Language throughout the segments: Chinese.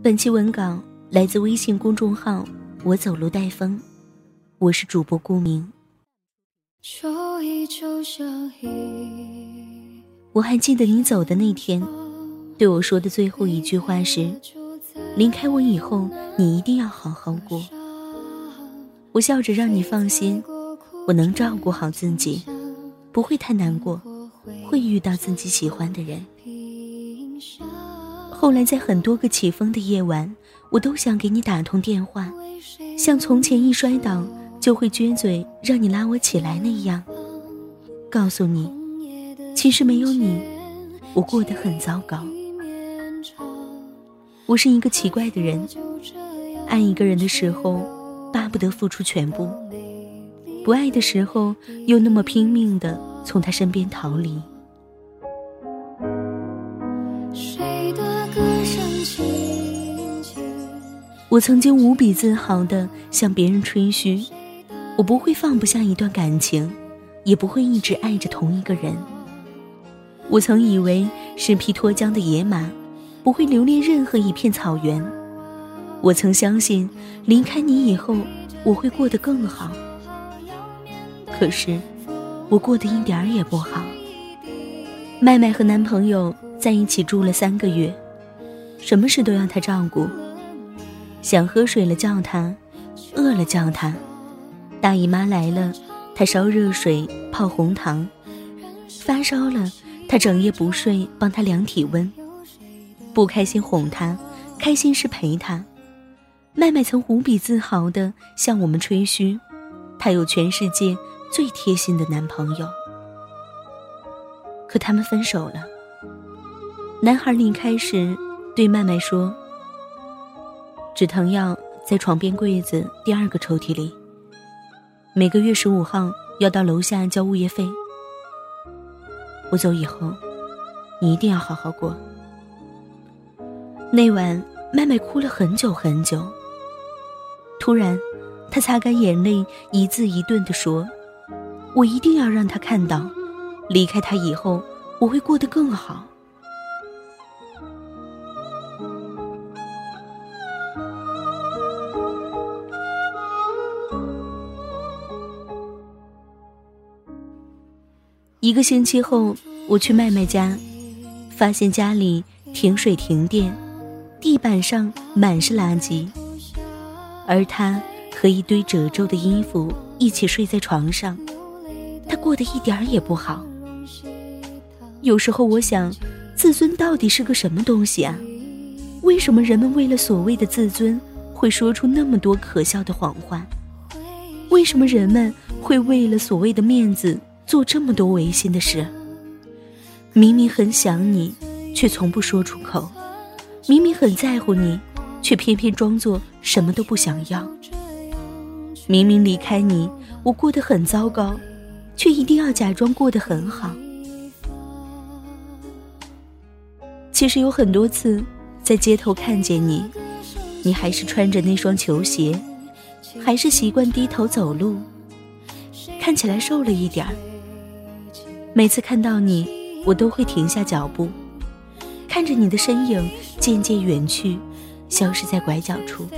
本期文稿来自微信公众号“我走路带风”，我是主播顾明。我还记得你走的那天，对我说的最后一句话是：“离开我以后，你一定要好好过。”我笑着让你放心，我能照顾好自己，不会太难过，会遇到自己喜欢的人。后来在很多个起风的夜晚，我都想给你打通电话，像从前一摔倒就会撅嘴让你拉我起来那样，告诉你，其实没有你，我过得很糟糕。我是一个奇怪的人，爱一个人的时候。巴不得付出全部，不爱的时候又那么拼命的从他身边逃离。我曾经无比自豪的向别人吹嘘，我不会放不下一段感情，也不会一直爱着同一个人。我曾以为是匹脱缰的野马，不会留恋任何一片草原。我曾相信，离开你以后，我会过得更好。可是，我过得一点儿也不好。麦麦和男朋友在一起住了三个月，什么事都要他照顾。想喝水了叫他，饿了叫他，大姨妈来了，他烧热水泡红糖，发烧了，他整夜不睡帮他量体温。不开心哄他，开心时陪他。麦麦曾无比自豪地向我们吹嘘，她有全世界最贴心的男朋友。可他们分手了。男孩离开时对麦麦说：“止疼药在床边柜子第二个抽屉里。每个月十五号要到楼下交物业费。我走以后，你一定要好好过。”那晚，麦麦哭了很久很久。突然，他擦干眼泪，一字一顿地说：“我一定要让他看到，离开他以后，我会过得更好。”一个星期后，我去麦麦家，发现家里停水停电，地板上满是垃圾。而她和一堆褶皱的衣服一起睡在床上，他过得一点也不好。有时候我想，自尊到底是个什么东西啊？为什么人们为了所谓的自尊，会说出那么多可笑的谎话？为什么人们会为了所谓的面子，做这么多违心的事？明明很想你，却从不说出口；明明很在乎你。却偏偏装作什么都不想要。明明离开你，我过得很糟糕，却一定要假装过得很好。其实有很多次，在街头看见你，你还是穿着那双球鞋，还是习惯低头走路，看起来瘦了一点儿。每次看到你，我都会停下脚步，看着你的身影渐渐远去。消失在拐角处。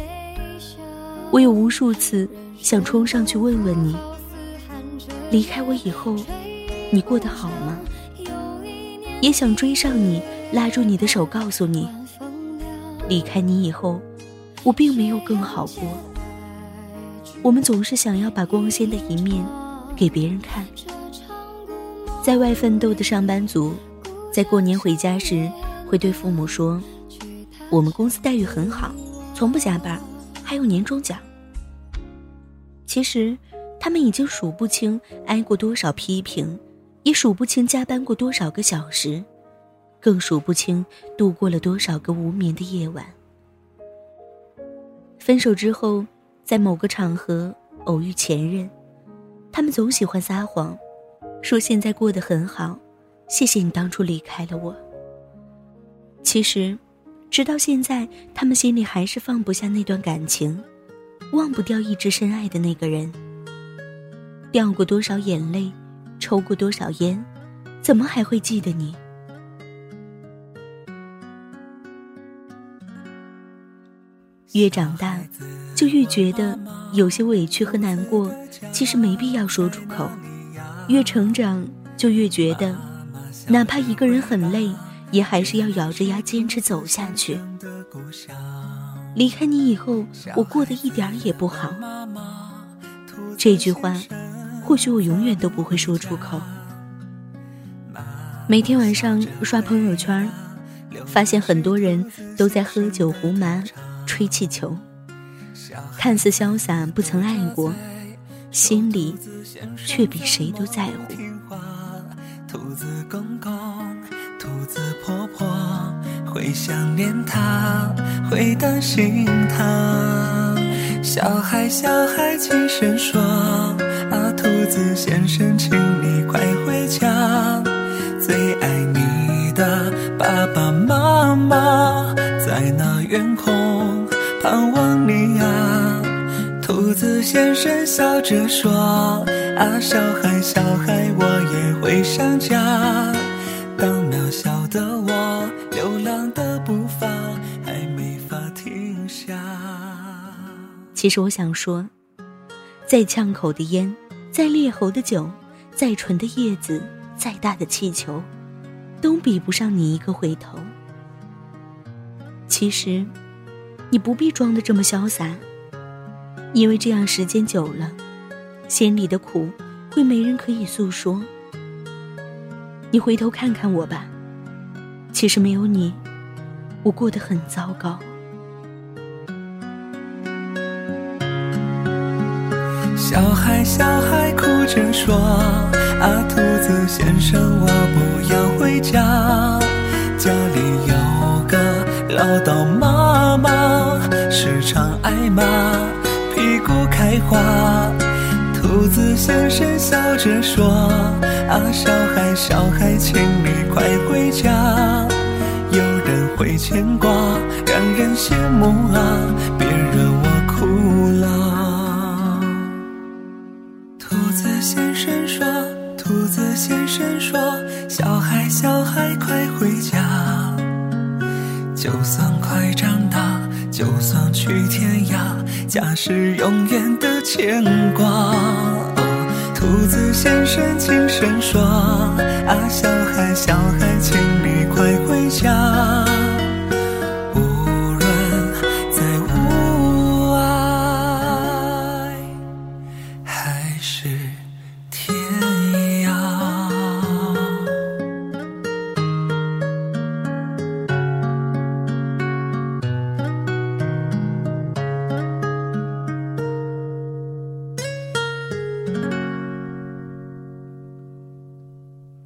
我有无数次想冲上去问问你：离开我以后，你过得好吗？也想追上你，拉住你的手，告诉你：离开你以后，我并没有更好过。我们总是想要把光鲜的一面给别人看。在外奋斗的上班族，在过年回家时，会对父母说。我们公司待遇很好，从不加班，还有年终奖。其实，他们已经数不清挨过多少批评，也数不清加班过多少个小时，更数不清度过了多少个无眠的夜晚。分手之后，在某个场合偶遇前任，他们总喜欢撒谎，说现在过得很好，谢谢你当初离开了我。其实，直到现在，他们心里还是放不下那段感情，忘不掉一直深爱的那个人。掉过多少眼泪，抽过多少烟，怎么还会记得你？越长大，就越觉得有些委屈和难过，其实没必要说出口；越成长，就越觉得，哪怕一个人很累，也还是要咬着牙坚持走下去。离开你以后，我过得一点也不好。这句话，或许我永远都不会说出口。每天晚上刷朋友圈，发现很多人都在喝酒胡麻。吹气球，看似潇洒，不曾爱过，心里却比谁都在乎。兔子公公，兔子婆婆，会想念他，会担心他。小孩小孩轻声说：“啊，兔子先生，请着说：“啊，小孩，小孩，我也会想家。当渺小的我，流浪的步伐还没法停下。”其实我想说，再呛口的烟，再烈喉的酒，再纯的叶子，再大的气球，都比不上你一个回头。其实。你不必装的这么潇洒，因为这样时间久了，心里的苦会没人可以诉说。你回头看看我吧，其实没有你，我过得很糟糕。小孩，小孩哭着说：“啊，兔子先生，我不要回家，家里有个。”唠叨妈妈，时常挨骂，屁股开花。兔子先生笑着说：“啊，小孩，小孩，请你快回家，有人会牵挂，让人羡慕啊，别惹我哭了。”兔子先生说：“兔子先生说，小孩，小孩，快回家。”就算快长，就算去天涯，家是永远的牵挂。兔子先生轻声说：“啊，小孩，小孩，请你快回家。”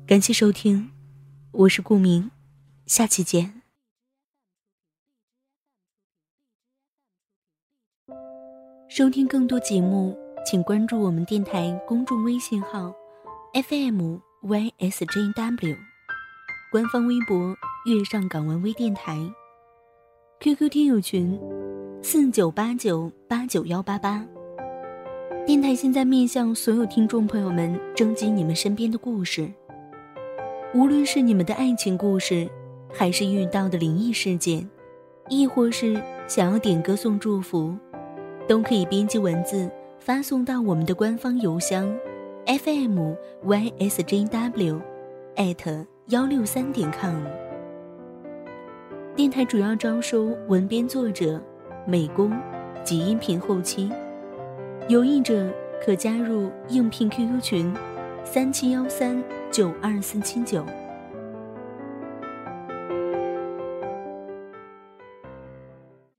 感谢收听，我是顾明，下期见。收听更多节目，请关注我们电台公众微信号 FM YSJW，官方微博月上港湾微电台，QQ 听友群四九八九八九幺八八。电台现在面向所有听众朋友们征集你们身边的故事。无论是你们的爱情故事，还是遇到的灵异事件，亦或是想要点歌送祝福，都可以编辑文字发送到我们的官方邮箱，fm ysjw，艾特幺六三点 com。电台主要招收文编作者、美工及音频后期，有意者可加入应聘 QQ 群。三七幺三九二四七九。